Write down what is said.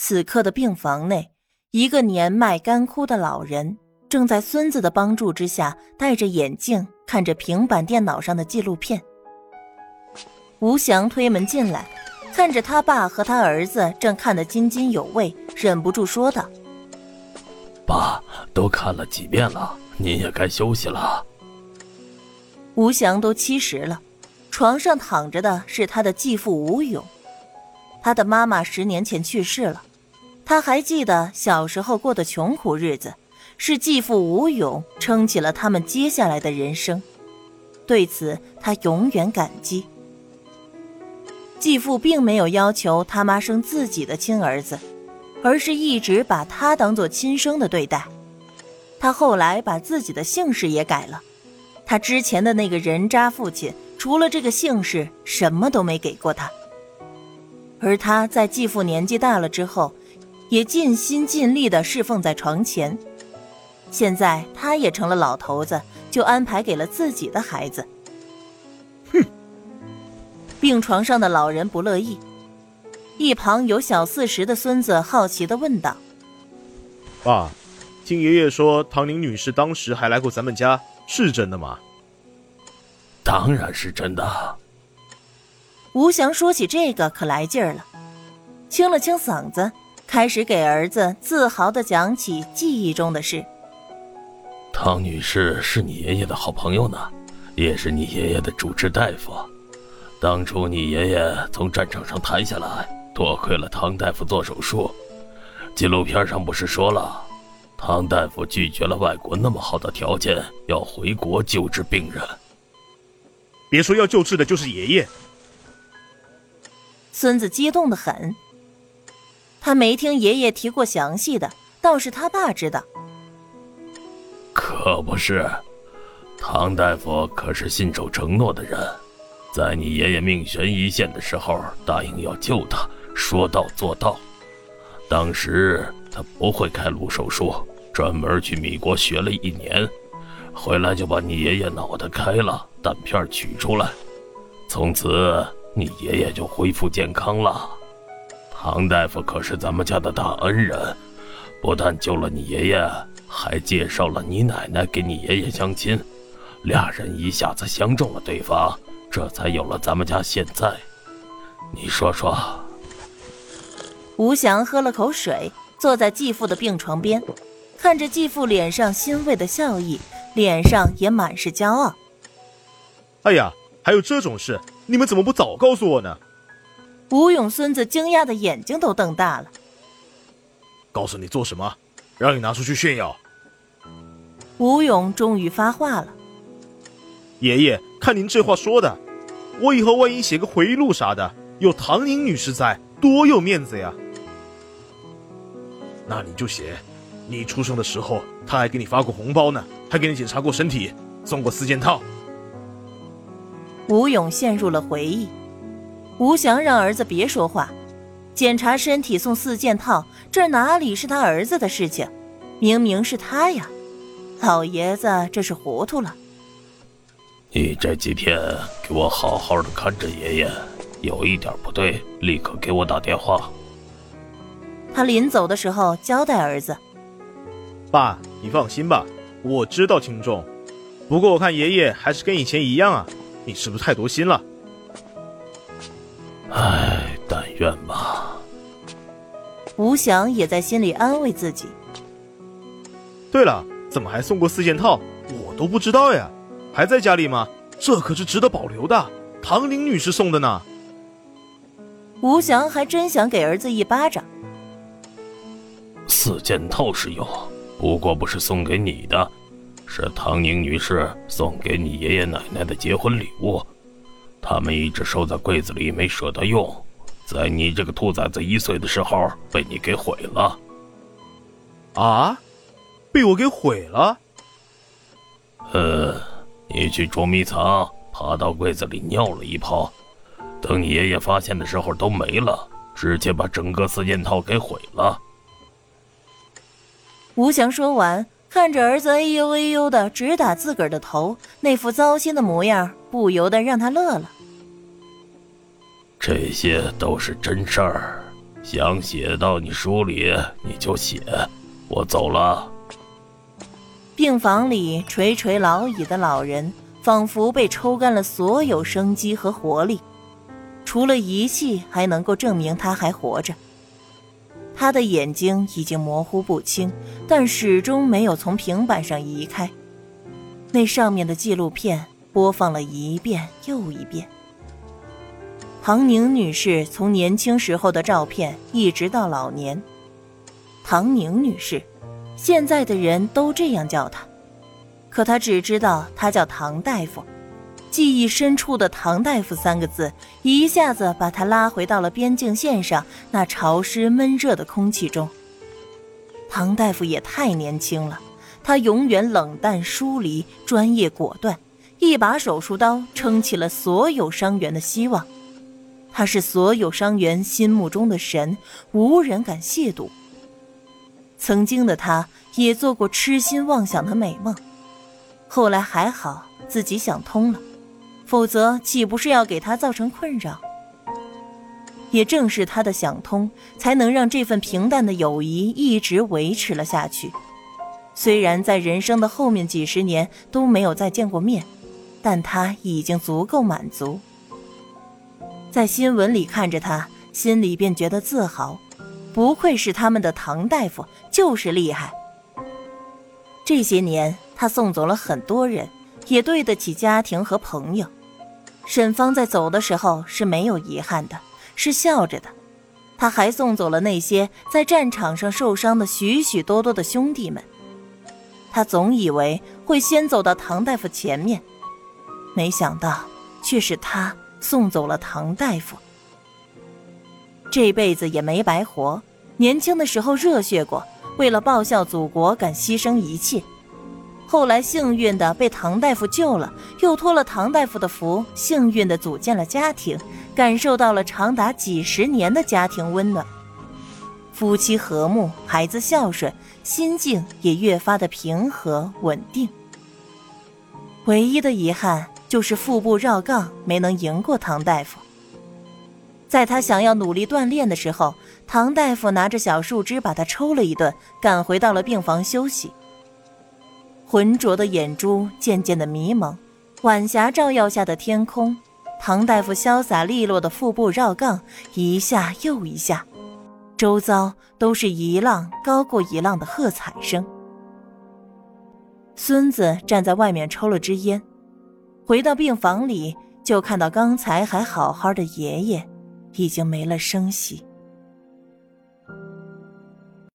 此刻的病房内，一个年迈干枯的老人正在孙子的帮助之下，戴着眼镜看着平板电脑上的纪录片。吴翔推门进来，看着他爸和他儿子正看得津津有味，忍不住说道：“爸，都看了几遍了，您也该休息了。”吴翔都七十了，床上躺着的是他的继父吴勇。他的妈妈十年前去世了，他还记得小时候过的穷苦日子，是继父吴勇撑起了他们接下来的人生，对此他永远感激。继父并没有要求他妈生自己的亲儿子，而是一直把他当做亲生的对待。他后来把自己的姓氏也改了，他之前的那个人渣父亲除了这个姓氏，什么都没给过他。而他在继父年纪大了之后，也尽心尽力地侍奉在床前。现在他也成了老头子，就安排给了自己的孩子。哼！病床上的老人不乐意，一旁有小四十的孙子好奇地问道：“爸，听爷爷说唐宁女士当时还来过咱们家，是真的吗？”“当然是真的。”吴翔说起这个可来劲儿了，清了清嗓子，开始给儿子自豪地讲起记忆中的事。唐女士是你爷爷的好朋友呢，也是你爷爷的主治大夫。当初你爷爷从战场上抬下来，多亏了唐大夫做手术。纪录片上不是说了，唐大夫拒绝了外国那么好的条件，要回国救治病人。别说要救治的就是爷爷。孙子激动的很，他没听爷爷提过详细的，倒是他爸知道。可不是，唐大夫可是信守承诺的人，在你爷爷命悬一线的时候，答应要救他，说到做到。当时他不会开颅手术，专门去米国学了一年，回来就把你爷爷脑袋开了，胆片取出来，从此。你爷爷就恢复健康了，唐大夫可是咱们家的大恩人，不但救了你爷爷，还介绍了你奶奶给你爷爷相亲，俩人一下子相中了对方，这才有了咱们家现在。你说说。吴翔喝了口水，坐在继父的病床边，看着继父脸上欣慰的笑意，脸上也满是骄傲。哎呀，还有这种事！你们怎么不早告诉我呢？吴勇孙子惊讶的眼睛都瞪大了。告诉你做什么？让你拿出去炫耀。吴勇终于发话了。爷爷，看您这话说的，我以后万一写个回忆录啥的，有唐宁女士在，多有面子呀。那你就写，你出生的时候，她还给你发过红包呢，还给你检查过身体，送过四件套。吴勇陷入了回忆，吴翔让儿子别说话，检查身体送四件套，这哪里是他儿子的事情？明明是他呀！老爷子这是糊涂了。你这几天给我好好的看着爷爷，有一点不对，立刻给我打电话。他临走的时候交代儿子：“爸，你放心吧，我知道轻重，不过我看爷爷还是跟以前一样啊。”你是不是太多心了？愿吧。吴翔也在心里安慰自己。对了，怎么还送过四件套？我都不知道呀，还在家里吗？这可是值得保留的，唐玲女士送的呢。吴翔还真想给儿子一巴掌。四件套是有，不过不是送给你的。是唐宁女士送给你爷爷奶奶的结婚礼物，他们一直收在柜子里，没舍得用，在你这个兔崽子一岁的时候被你给毁了。啊，被我给毁了？呃，你去捉迷藏，爬到柜子里尿了一泡，等你爷爷发现的时候都没了，直接把整个四件套给毁了。吴翔说完。看着儿子哎呦哎呦的直打自个儿的头，那副糟心的模样，不由得让他乐了。这些都是真事儿，想写到你书里你就写，我走了。病房里垂垂老矣的老人，仿佛被抽干了所有生机和活力，除了仪器还能够证明他还活着。他的眼睛已经模糊不清，但始终没有从平板上移开。那上面的纪录片播放了一遍又一遍。唐宁女士从年轻时候的照片一直到老年。唐宁女士，现在的人都这样叫她，可她只知道她叫唐大夫。记忆深处的“唐大夫”三个字，一下子把她拉回到了边境线上那潮湿闷热的空气中。唐大夫也太年轻了，他永远冷淡疏离，专业果断，一把手术刀撑起了所有伤员的希望。他是所有伤员心目中的神，无人敢亵渎。曾经的他也做过痴心妄想的美梦，后来还好自己想通了，否则岂不是要给他造成困扰？也正是他的想通，才能让这份平淡的友谊一直维持了下去。虽然在人生的后面几十年都没有再见过面，但他已经足够满足。在新闻里看着他，心里便觉得自豪，不愧是他们的唐大夫，就是厉害。这些年，他送走了很多人，也对得起家庭和朋友。沈芳在走的时候是没有遗憾的，是笑着的。他还送走了那些在战场上受伤的许许多多的兄弟们。他总以为会先走到唐大夫前面，没想到却是他。送走了唐大夫，这辈子也没白活。年轻的时候热血过，为了报效祖国敢牺牲一切。后来幸运的被唐大夫救了，又托了唐大夫的福，幸运的组建了家庭，感受到了长达几十年的家庭温暖。夫妻和睦，孩子孝顺，心境也越发的平和稳定。唯一的遗憾。就是腹部绕杠没能赢过唐大夫。在他想要努力锻炼的时候，唐大夫拿着小树枝把他抽了一顿，赶回到了病房休息。浑浊的眼珠渐渐的迷蒙，晚霞照耀下的天空，唐大夫潇洒利落的腹部绕杠一下又一下，周遭都是一浪高过一浪的喝彩声。孙子站在外面抽了支烟。回到病房里，就看到刚才还好好的爷爷，已经没了声息。